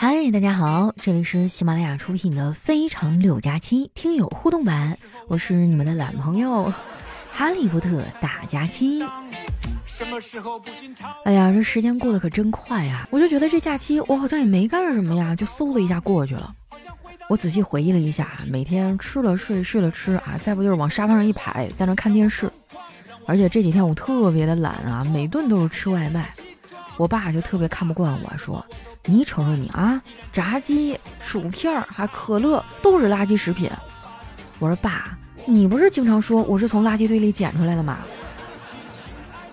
嗨，大家好，这里是喜马拉雅出品的《非常六加七》听友互动版，我是你们的懒朋友哈利波特大假期。哎呀，这时间过得可真快呀！我就觉得这假期我好像也没干什么呀，就嗖的一下过去了。我仔细回忆了一下，每天吃了睡，睡了吃啊，再不就是往沙发上一排，在那看电视。而且这几天我特别的懒啊，每顿都是吃外卖。我爸就特别看不惯我说。你瞅瞅你啊，炸鸡、薯片还可乐都是垃圾食品。我说爸，你不是经常说我是从垃圾堆里捡出来的吗？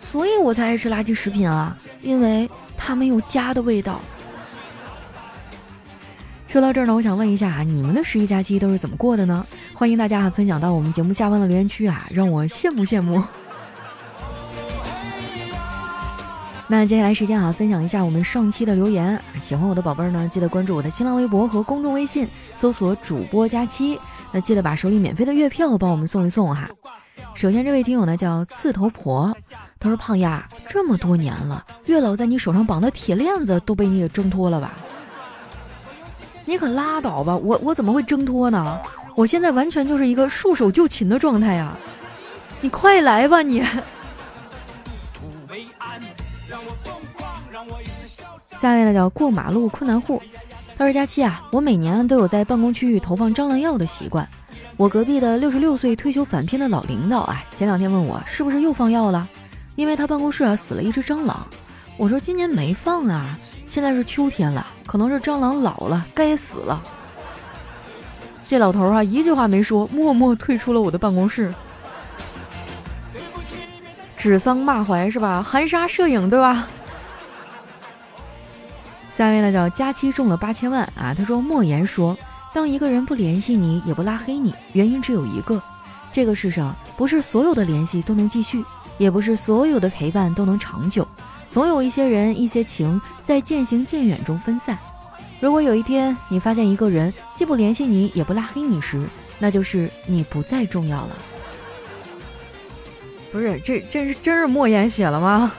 所以我才爱吃垃圾食品啊，因为它没有家的味道。说到这儿呢，我想问一下啊，你们的十一假期都是怎么过的呢？欢迎大家啊分享到我们节目下方的留言区啊，让我羡慕羡慕。那接下来时间啊，分享一下我们上期的留言。喜欢我的宝贝儿呢，记得关注我的新浪微博和公众微信，搜索主播佳期。那记得把手里免费的月票帮我们送一送哈。首先这位听友呢叫刺头婆，他说胖丫这么多年了，月老在你手上绑的铁链子都被你给挣脱了吧？你可拉倒吧，我我怎么会挣脱呢？我现在完全就是一个束手就擒的状态呀！你快来吧你。下面呢叫过马路困难户，他说：“佳期啊，我每年都有在办公区域投放蟑螂药的习惯。我隔壁的六十六岁退休返聘的老领导啊，前两天问我是不是又放药了，因为他办公室啊死了一只蟑螂。我说今年没放啊，现在是秋天了，可能是蟑螂老了，该死了。这老头啊一句话没说，默默退出了我的办公室。指桑骂槐是吧？含沙射影对吧？”下面呢叫佳期中了八千万啊！他说莫言说，当一个人不联系你也不拉黑你，原因只有一个：这个世上不是所有的联系都能继续，也不是所有的陪伴都能长久，总有一些人一些情在渐行渐远中分散。如果有一天你发现一个人既不联系你也不拉黑你时，那就是你不再重要了。不是这这是真是莫言写了吗？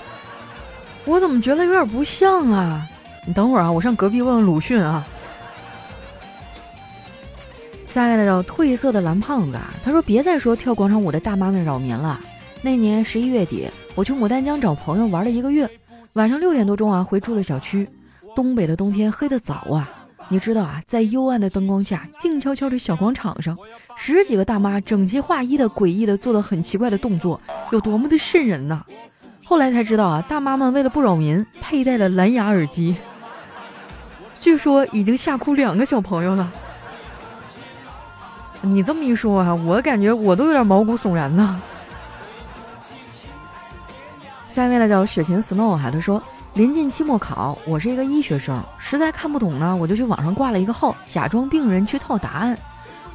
我怎么觉得有点不像啊？你等会儿啊，我上隔壁问问鲁迅啊。下面的叫褪色的蓝胖子，他说：“别再说跳广场舞的大妈们扰民了。那年十一月底，我去牡丹江找朋友玩了一个月，晚上六点多钟啊回住了小区。东北的冬天黑得早啊，你知道啊，在幽暗的灯光下，静悄悄的小广场上，十几个大妈整齐划一的诡异的做了很奇怪的动作，有多么的瘆人呐！后来才知道啊，大妈们为了不扰民，佩戴了蓝牙耳机。”据说已经吓哭两个小朋友了。你这么一说啊，我感觉我都有点毛骨悚然呢。下面呢叫雪晴 Snow 哈，他说临近期末考，我是一个医学生，实在看不懂呢，我就去网上挂了一个号，假装病人去套答案。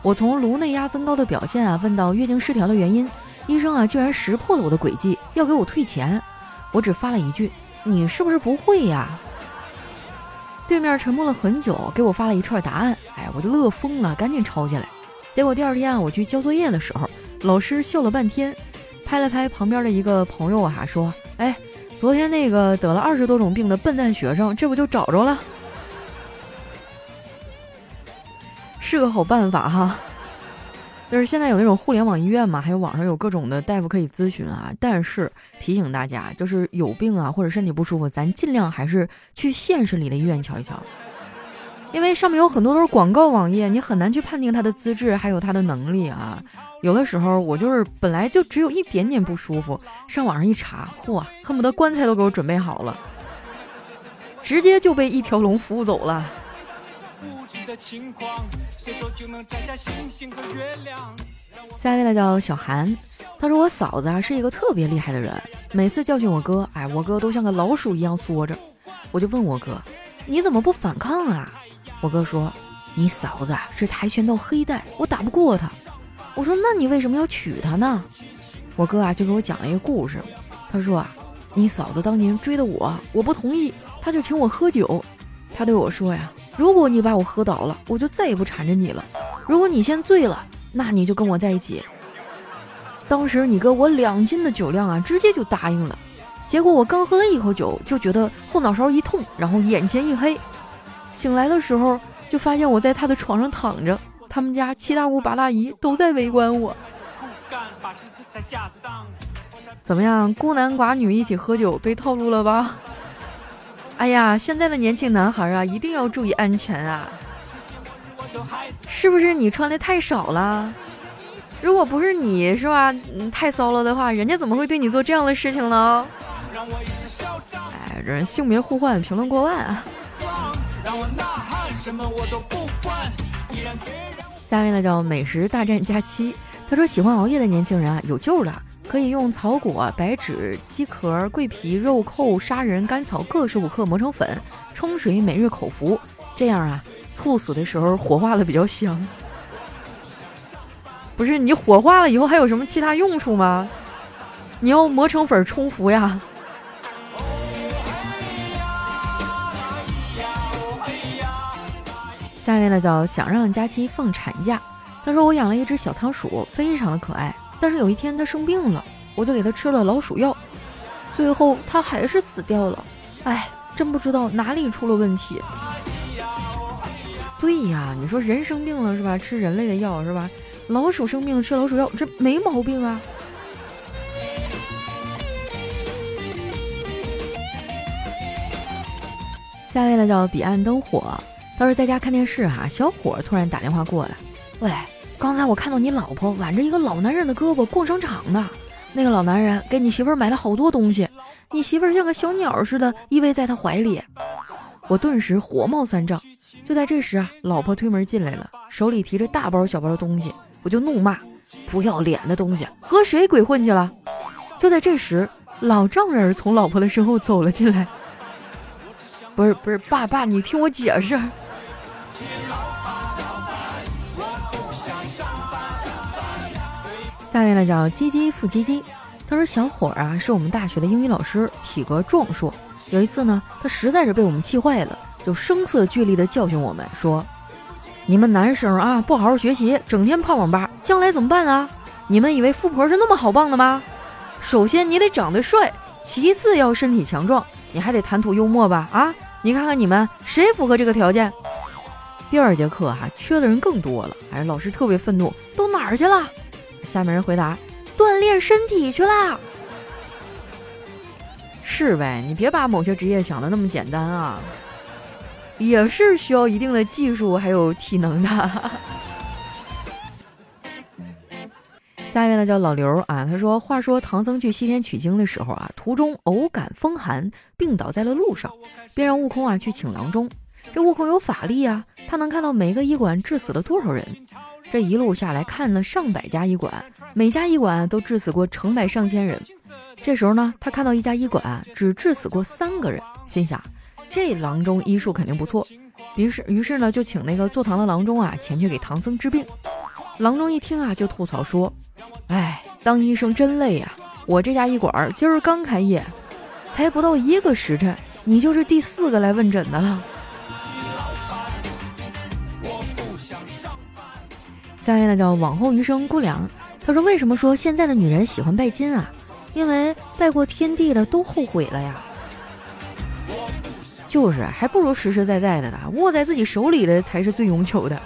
我从颅内压增高的表现啊，问到月经失调的原因，医生啊居然识破了我的诡计，要给我退钱。我只发了一句：“你是不是不会呀？”对面沉默了很久，给我发了一串答案。哎，我就乐疯了，赶紧抄下来。结果第二天啊，我去交作业的时候，老师笑了半天，拍了拍旁边的一个朋友啊，说：“哎，昨天那个得了二十多种病的笨蛋学生，这不就找着了？是个好办法哈。”就是现在有那种互联网医院嘛，还有网上有各种的大夫可以咨询啊。但是提醒大家，就是有病啊或者身体不舒服，咱尽量还是去现实里的医院瞧一瞧，因为上面有很多都是广告网页，你很难去判定他的资质还有他的能力啊。有的时候我就是本来就只有一点点不舒服，上网上一查，嚯，恨不得棺材都给我准备好了，直接就被一条龙服务走了。下一位呢叫小韩，他说我嫂子啊是一个特别厉害的人，每次教训我哥，哎，我哥都像个老鼠一样缩着。我就问我哥，你怎么不反抗啊？我哥说，你嫂子是跆拳道黑带，我打不过她。我说，那你为什么要娶她呢？我哥啊就给我讲了一个故事，他说啊，你嫂子当年追的我，我不同意，他就请我喝酒，他对我说呀。如果你把我喝倒了，我就再也不缠着你了。如果你先醉了，那你就跟我在一起。当时你哥我两斤的酒量啊，直接就答应了。结果我刚喝了一口酒，就觉得后脑勺一痛，然后眼前一黑。醒来的时候就发现我在他的床上躺着，他们家七大姑八大姨都在围观我。怎么样，孤男寡女一起喝酒被套路了吧？哎呀，现在的年轻男孩啊，一定要注意安全啊！是不是你穿的太少了？如果不是你是吧，嗯，太骚了的话，人家怎么会对你做这样的事情呢？哎，这性别互换评论过万啊！下面呢叫美食大战假期，他说喜欢熬夜的年轻人啊有救了，可以用草果、白芷、鸡壳、桂皮、肉蔻、砂仁、甘草各十五克磨成粉，冲水每日口服，这样啊，猝死的时候火化了比较香。不是你火化了以后还有什么其他用处吗？你要磨成粉冲服呀。下面呢叫想让佳期放产假。他说我养了一只小仓鼠，非常的可爱。但是有一天它生病了，我就给它吃了老鼠药，最后它还是死掉了。哎，真不知道哪里出了问题。对呀，你说人生病了是吧？吃人类的药是吧？老鼠生病了吃老鼠药，这没毛病啊。下一位呢叫彼岸灯火，他说在家看电视哈，小伙突然打电话过来，喂，刚才我看到你老婆挽着一个老男人的胳膊逛商场呢，那个老男人给你媳妇儿买了好多东西，你媳妇儿像个小鸟似的依偎在他怀里，我顿时火冒三丈。就在这时啊，老婆推门进来了，手里提着大包小包的东西。我就怒骂：“不要脸的东西，和谁鬼混去了？”就在这时，老丈人从老婆的身后走了进来。不是不是，爸爸，你听我解释。下面呢叫鸡鸡复鸡鸡，他说小伙儿啊是我们大学的英语老师，体格壮硕。有一次呢，他实在是被我们气坏了，就声色俱厉的教训我们说。你们男生啊，不好好学习，整天泡网吧，将来怎么办啊？你们以为富婆是那么好棒的吗？首先你得长得帅，其次要身体强壮，你还得谈吐幽默吧？啊，你看看你们谁符合这个条件？第二节课哈，缺的人更多了，哎，老师特别愤怒，都哪儿去了？下面人回答：锻炼身体去啦。是呗，你别把某些职业想的那么简单啊。也是需要一定的技术还有体能的。下一位呢叫老刘啊，他说：“话说唐僧去西天取经的时候啊，途中偶感风寒，病倒在了路上，便让悟空啊去请郎中。这悟空有法力啊，他能看到每个医馆治死了多少人。这一路下来看了上百家医馆，每家医馆都治死过成百上千人。这时候呢，他看到一家医馆只治死过三个人，心想。”这郎中医术肯定不错，于是于是呢就请那个坐堂的郎中啊前去给唐僧治病。郎中一听啊就吐槽说：“哎，当医生真累呀！我这家医馆今儿刚开业，才不到一个时辰，你就是第四个来问诊的了。”下面呢叫往后余生姑娘，他说：“为什么说现在的女人喜欢拜金啊？因为拜过天地的都后悔了呀。”就是，还不如实实在在的呢，握在自己手里的才是最永久的。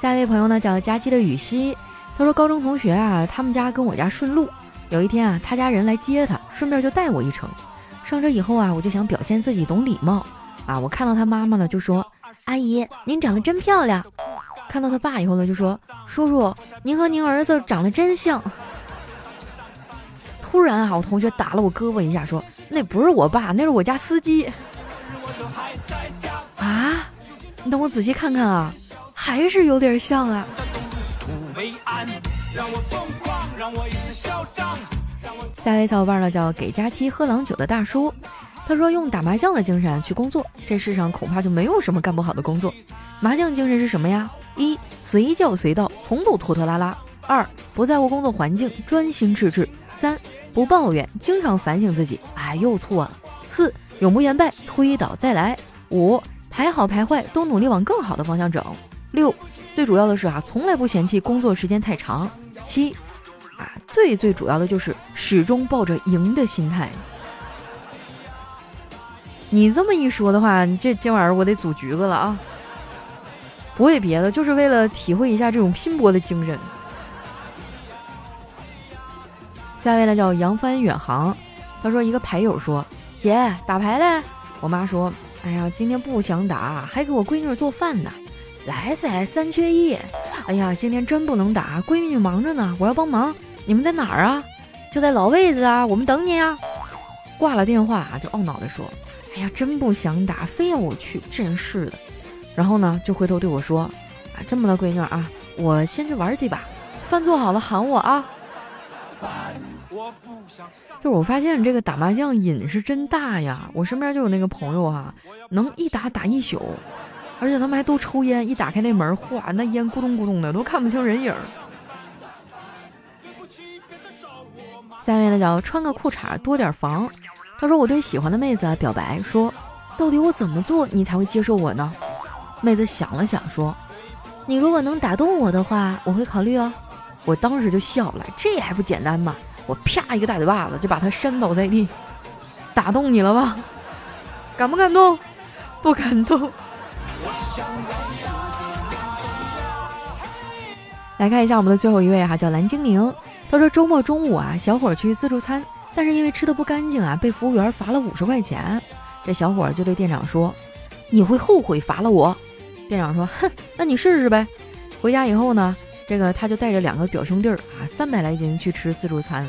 下一位朋友呢，叫佳期的雨熙，他说高中同学啊，他们家跟我家顺路，有一天啊，他家人来接他，顺便就带我一程。上车以后啊，我就想表现自己懂礼貌啊，我看到他妈妈呢，就说：“阿姨，您长得真漂亮。”看到他爸以后呢，就说：“叔叔，您和您儿子长得真像。”突然啊，我同学打了我胳膊一下，说：“那不是我爸，那是我家司机。”啊，你等我仔细看看啊，还是有点像啊。下一位小伙伴呢，叫给佳期喝郎酒的大叔，他说：“用打麻将的精神去工作，这世上恐怕就没有什么干不好的工作。麻将精神是什么呀？一随叫随到，从不拖拖拉拉；二不在乎工作环境，专心致志；三。”不抱怨，经常反省自己，哎，又错了。四，永不言败，推倒再来。五，排好排坏都努力往更好的方向整。六，最主要的是啊，从来不嫌弃工作时间太长。七，啊，最最主要的就是始终抱着赢的心态。你这么一说的话，你这今晚上我得组局子了啊！不为别的，就是为了体会一下这种拼搏的精神。下一位呢叫扬帆远航，他说一个牌友说：“姐打牌嘞。”我妈说：“哎呀，今天不想打，还给我闺女做饭呢。”来噻，三缺一。哎呀，今天真不能打，闺女忙着呢，我要帮忙。你们在哪儿啊？就在老位子啊，我们等你呀。挂了电话，就懊恼地说：“哎呀，真不想打，非要我去，真是的。”然后呢，就回头对我说：“啊，这么的闺女啊，我先去玩几把，饭做好了喊我啊。”就是我发现这个打麻将瘾是真大呀，我身边就有那个朋友哈，能一打打一宿，而且他们还都抽烟，一打开那门，哗，那烟咕咚咕咚的，都看不清人影。下面的叫穿个裤衩多点防。他说我对喜欢的妹子啊表白说，到底我怎么做你才会接受我呢？妹子想了想说，你如果能打动我的话，我会考虑哦。我当时就笑了，这还不简单吗？我啪一个大嘴巴子就把他扇倒在地，打动你了吧？感不感动？不感动。来看一下我们的最后一位哈，叫蓝精灵。他说周末中午啊，小伙去自助餐，但是因为吃的不干净啊，被服务员罚了五十块钱。这小伙就对店长说：“你会后悔罚了我。”店长说：“哼，那你试试呗。”回家以后呢，这个他就带着两个表兄弟儿啊，三百来斤去吃自助餐，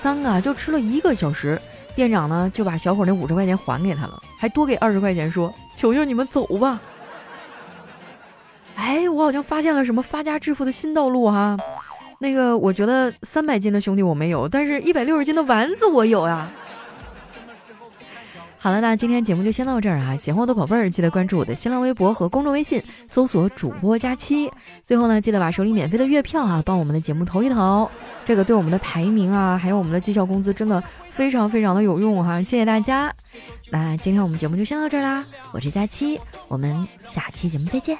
三个就吃了一个小时。店长呢就把小伙那五十块钱还给他了，还多给二十块钱，说：“求求你们走吧。”哎，我好像发现了什么发家致富的新道路哈。那个，我觉得三百斤的兄弟我没有，但是一百六十斤的丸子我有呀。好了，那今天节目就先到这儿啊！喜欢我的宝贝儿，记得关注我的新浪微博和公众微信，搜索主播佳期。最后呢，记得把手里免费的月票啊，帮我们的节目投一投，这个对我们的排名啊，还有我们的绩效工资，真的非常非常的有用哈！谢谢大家。那今天我们节目就先到这儿啦，我是佳期，我们下期节目再见。